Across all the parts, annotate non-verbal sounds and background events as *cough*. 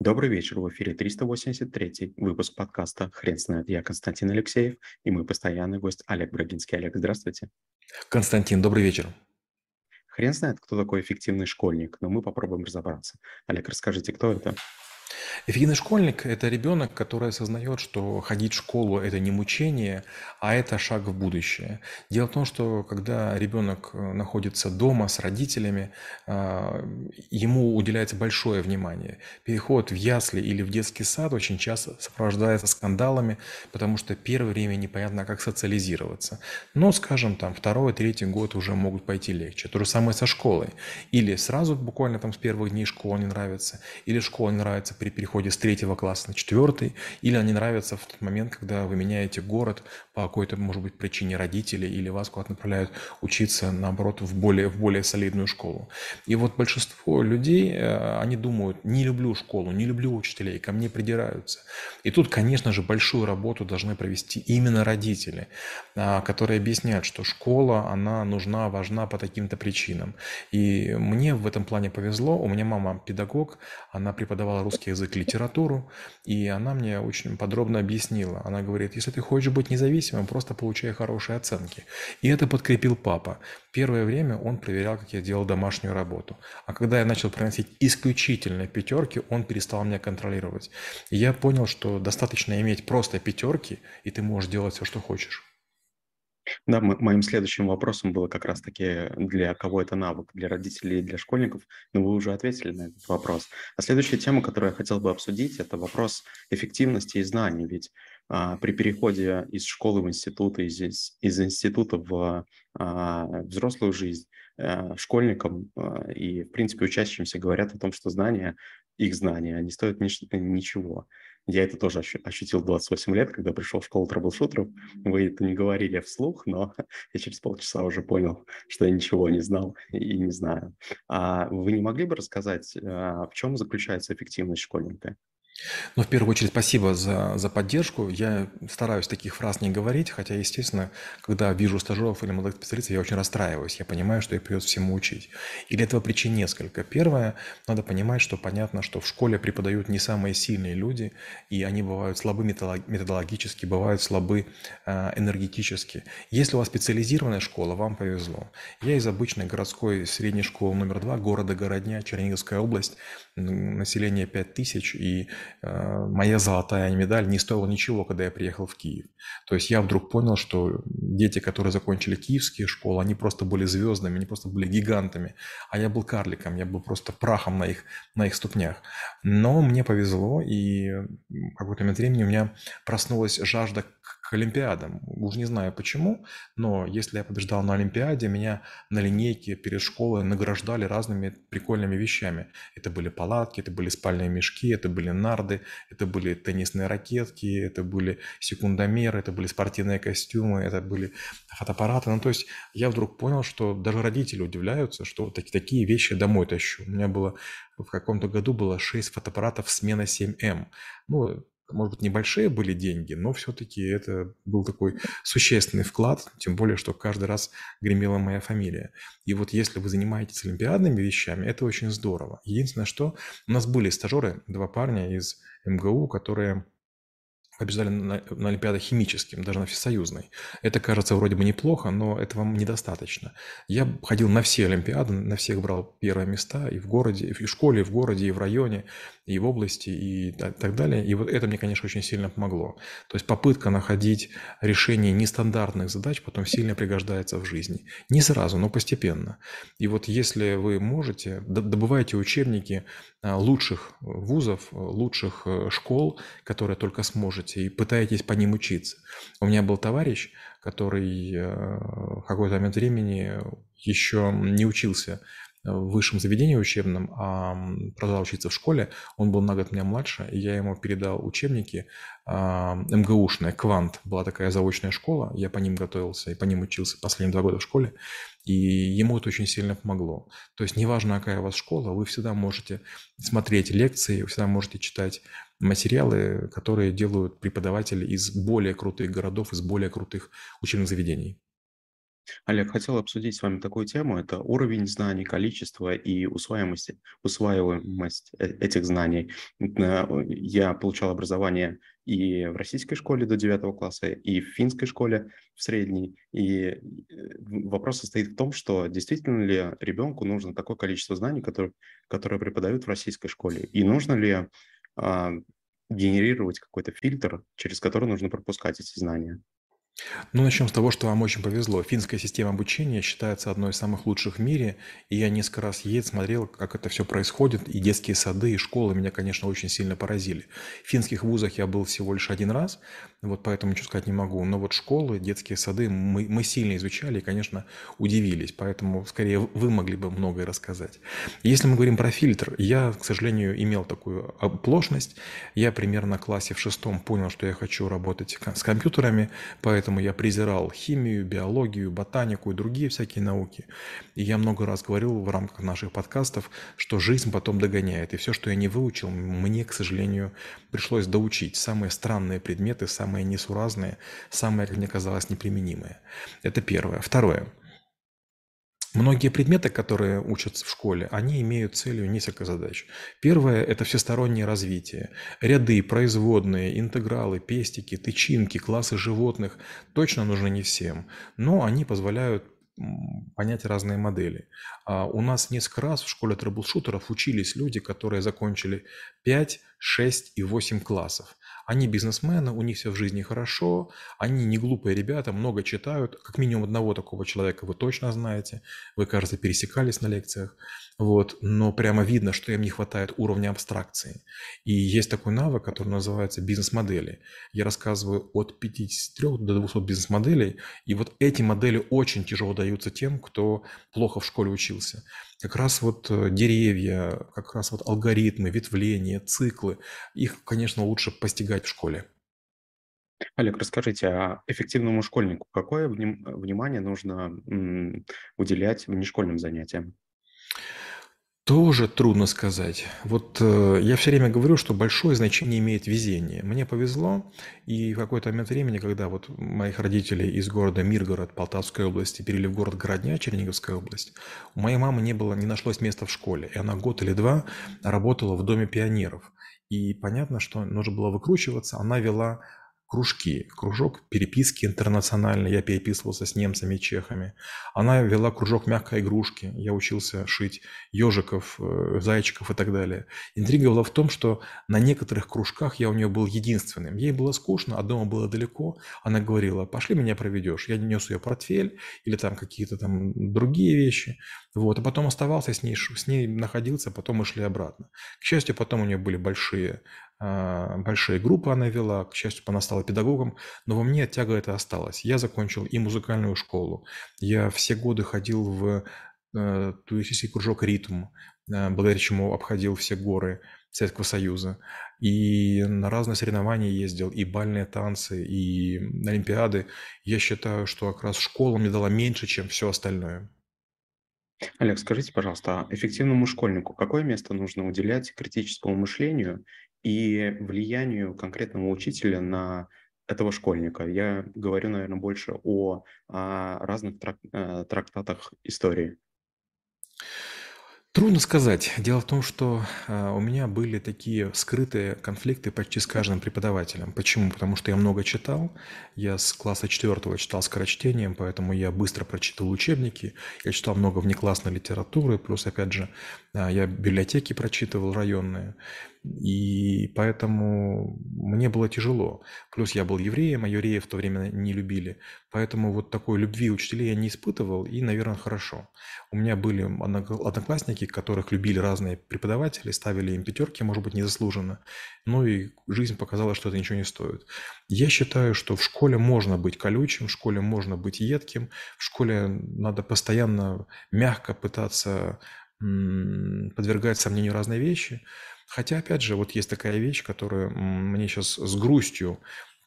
Добрый вечер, в эфире 383 выпуск подкаста «Хрен знает». Я Константин Алексеев и мой постоянный гость Олег Брагинский. Олег, здравствуйте. Константин, добрый вечер. Хрен знает, кто такой эффективный школьник, но мы попробуем разобраться. Олег, расскажите, кто это? Эффективный школьник– это ребенок, который осознает, что ходить в школу– это не мучение, а это шаг в будущее. Дело в том, что когда ребенок э, находится дома с родителями, а, ему уделяется большое внимание. Переход в ясли или в детский сад очень часто сопровождается скандалами, потому что первое время непонятно, как социализироваться. Но, скажем, там второй, третий год уже могут пойти легче. То же самое со школой. Или сразу буквально там с первых дней школа не нравится, или школа не нравится при переходе с третьего класса на четвертый, или они нравятся в тот момент, когда вы меняете город по какой-то, может быть, причине родителей, или вас куда-то направляют учиться, наоборот, в более, в более солидную школу. И вот большинство людей, э, они думают, не люблю школу, не люблю учителей, ко мне придираются. И тут, конечно же, большую работу должны провести именно родители, а, которые объясняют, что школа, она нужна, важна по таким-то причинам. И мне в этом плане повезло, у меня мама педагог, она преподавала русский русский язык, литературу, и она мне очень подробно объяснила. Она говорит, если ты хочешь быть независимым, просто получай хорошие оценки. И это подкрепил папа. Первое время он проверял, как я делал домашнюю работу. А когда я начал приносить исключительно пятерки, он перестал меня контролировать. И я понял, что достаточно иметь просто пятерки, и ты можешь делать все, что хочешь. Да, моим следующим вопросом было как раз-таки, для кого это навык, для родителей для школьников, но вы уже ответили на этот вопрос. А следующая тема, которую я хотел бы обсудить, это вопрос эффективности и знаний, ведь а, при переходе из школы в институт, из, из института в а, взрослую жизнь, а, школьникам а, и, в принципе, учащимся говорят о том, что знания, их знания, они стоят ничего. Я это тоже ощутил 28 лет, когда пришел в школу трэблшутеров. Вы это не говорили вслух, но *laughs* я через полчаса уже понял, что я ничего не знал *laughs* и не знаю. А вы не могли бы рассказать, а, в чем заключается эффективность школьника? Ну, в первую очередь, спасибо за, за поддержку. Я стараюсь таких фраз не говорить, хотя, естественно, когда вижу стажеров или молодых специалистов, я очень расстраиваюсь. Я понимаю, что их придется всему учить. И для этого причин несколько. Первое, надо понимать, что понятно, что в школе преподают не самые сильные люди, и они бывают слабы методологически, бывают слабы э, энергетически. Если у вас специализированная школа, вам повезло. Я из обычной городской средней школы номер два города Городня, Черниговская область, население 5000, и моя золотая медаль не стоила ничего, когда я приехал в Киев. То есть я вдруг понял, что дети, которые закончили киевские школы, они просто были звездами, они просто были гигантами, а я был карликом, я был просто прахом на их, на их ступнях. Но мне повезло, и в какой-то момент времени у меня проснулась жажда Олимпиадам. Уж не знаю почему, но если я побеждал на Олимпиаде, меня на линейке перед школой награждали разными прикольными вещами. Это были палатки, это были спальные мешки, это были нарды, это были теннисные ракетки, это были секундомеры, это были спортивные костюмы, это были фотоаппараты. Ну, то есть я вдруг понял, что даже родители удивляются, что такие, такие вещи домой тащу. У меня было в каком-то году было 6 фотоаппаратов смена 7М. Ну, может быть, небольшие были деньги, но все-таки это был такой существенный вклад, тем более, что каждый раз гремела моя фамилия. И вот если вы занимаетесь олимпиадными вещами, это очень здорово. Единственное, что у нас были стажеры, два парня из МГУ, которые побеждали на, на Олимпиадах химическим, даже на всесоюзной. Это кажется вроде бы неплохо, но этого недостаточно. Я ходил на все Олимпиады, на всех брал первые места и в городе, и в школе, и в городе, и в районе, и в области, и так далее. И вот это мне, конечно, очень сильно помогло. То есть попытка находить решение нестандартных задач потом сильно пригождается в жизни. Не сразу, но постепенно. И вот если вы можете, добывайте учебники а, лучших вузов, лучших э, школ, которые только сможете, делаете и пытаетесь по ним учиться. У меня был товарищ, который э, в какой-то момент времени еще не учился в высшем заведении учебном, а продолжал учиться в школе. Он был на год меня младше, и я ему передал учебники а, МГУшные, Квант, была такая заочная школа, я по ним готовился и по ним учился последние два года в школе, и ему это очень сильно помогло. То есть неважно, какая у вас школа, вы всегда можете смотреть лекции, вы всегда можете читать материалы, которые делают преподаватели из более крутых городов, из более крутых учебных заведений. Олег, хотел обсудить с вами такую тему. Это уровень знаний, количество и усваиваемость, усваиваемость э, этих знаний. Я получал образование и в российской школе до 9 класса, и в финской школе в средней. И э, вопрос состоит в том, что действительно ли ребенку нужно такое количество знаний, которое, которое преподают в российской школе, и нужно ли генерировать какой-то фильтр, через который нужно пропускать эти знания. Ну, начнем с того, что вам очень повезло. Финская система обучения считается одной из самых лучших в мире, и я несколько раз ездил, смотрел, как это все происходит, и детские сады, и школы меня, конечно, очень сильно поразили. В финских вузах я был всего лишь один раз, вот поэтому ничего сказать не могу, но вот школы, детские сады мы, мы сильно изучали и, конечно, удивились, поэтому скорее вы могли бы многое рассказать. Если мы говорим про фильтр, я, к сожалению, имел такую оплошность, я примерно в классе в шестом понял, что я хочу работать с компьютерами, поэтому поэтому я презирал химию, биологию, ботанику и другие всякие науки. И я много раз говорил в рамках наших подкастов, что жизнь потом догоняет. И все, что я не выучил, мне, к сожалению, пришлось доучить. Самые странные предметы, самые несуразные, самые, как мне казалось, неприменимые. Это первое. Второе. Многие предметы, которые учатся в школе, они имеют целью несколько задач. Первое – это всестороннее развитие. Ряды, производные, интегралы, пестики, тычинки, классы животных точно нужны не всем, но они позволяют понять разные модели. А у нас несколько раз в школе трэблшутеров учились люди, которые закончили 5, 6 и 8 классов. Они бизнесмены, у них все в жизни хорошо, они не глупые ребята, много читают. Как минимум одного такого человека вы точно знаете. Вы, кажется, пересекались на лекциях. Вот. Но прямо видно, что им не хватает уровня абстракции. И есть такой навык, который называется бизнес-модели. Я рассказываю от 53 до 200 бизнес-моделей. И вот эти модели очень тяжело даются тем, кто плохо в школе учился. Как раз вот э, деревья, как раз вот алгоритмы, ветвления, циклы, их, конечно, лучше постигать в школе. Олег, расскажите, а эффективному школьнику какое внимание нужно уделять внешкольным занятиям? Тоже трудно сказать. Вот э, я все время говорю, что большое значение имеет везение. Мне повезло, и в какой-то момент времени, когда вот моих родителей из города Миргород Полтавской области перевели в город Городня, Черниговская область, у моей мамы не было, не нашлось места в школе, и она год или два работала в Доме пионеров. И понятно, что нужно было выкручиваться. Она вела кружки. Кружок переписки интернациональной. Я переписывался с немцами и чехами. Она вела кружок мягкой игрушки. Я учился шить ежиков, э, зайчиков и так далее. Интрига была в том, что на некоторых кружках я у нее был единственным. Ей было скучно, а дома было далеко. Она говорила, пошли меня проведешь. Я нес ее портфель или там какие-то там другие вещи. Вот. А потом оставался с ней, с ней находился, потом мы шли обратно. К счастью, потом у нее были большие большие группы она вела, к счастью, она стала педагогом, но во мне тяга это осталась. Я закончил и музыкальную школу, я все годы ходил в э, туристический кружок «Ритм», э, благодаря чему обходил все горы Советского Союза, и на разные соревнования ездил, и бальные танцы, и олимпиады. Я считаю, что как раз школа мне дала меньше, чем все остальное. Олег, скажите, пожалуйста, а эффективному школьнику какое место нужно уделять критическому мышлению и влиянию конкретного учителя на этого школьника. Я говорю, наверное, больше о, о разных трак, э, трактатах истории. Трудно сказать. Дело в том, что э, у меня были такие скрытые конфликты почти с каждым преподавателем. Почему? Потому что я много читал. Я с класса четвертого читал скорочтением, поэтому я быстро прочитал учебники. Я читал много внеклассной литературы, плюс, опять же, э, я библиотеки прочитывал районные. И поэтому мне было тяжело. Плюс я был евреем, а евреев в то время не любили. Поэтому вот такой любви учителей я не испытывал, и, наверное, хорошо. У меня были одноклассники, которых любили разные преподаватели, ставили им пятерки, может быть, незаслуженно. Ну и жизнь показала, что это ничего не стоит. Я считаю, что в школе можно быть колючим, в школе можно быть едким, в школе надо постоянно мягко пытаться подвергать сомнению разные вещи – Хотя, опять же, вот есть такая вещь, которую мне сейчас с грустью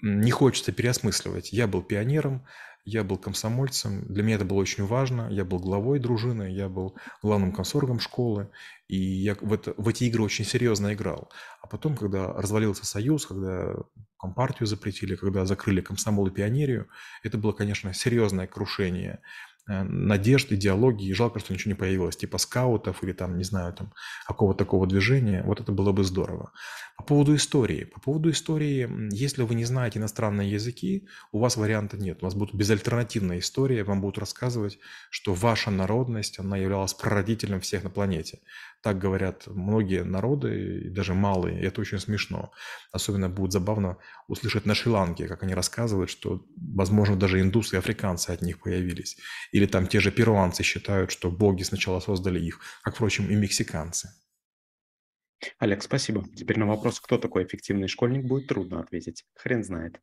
не хочется переосмысливать. Я был пионером, я был комсомольцем, для меня это было очень важно. Я был главой дружины, я был главным комсоргом школы, и я в, это, в эти игры очень серьезно играл. А потом, когда развалился Союз, когда Компартию запретили, когда закрыли комсомол и пионерию, это было, конечно, серьезное крушение. Э, надежд, идеологии. Жалко, что ничего не появилось, типа скаутов или там, не знаю, там какого-то такого движения. Вот это было бы здорово. По поводу истории. По поводу истории, если вы не знаете иностранные языки, у вас варианта нет. У вас будет безальтернативная история, вам будут рассказывать, что ваша народность, она являлась прародителем всех на планете. Так говорят многие народы, и даже малые, и это очень смешно. Особенно будет забавно услышать на Шри-Ланке, как они рассказывают, что, возможно, даже индусы и африканцы от них появились. Или там те же перуанцы считают, что боги сначала создали их, как, впрочем, и мексиканцы. Олег, спасибо. Теперь на вопрос, кто такой эффективный школьник, будет трудно ответить. Хрен знает.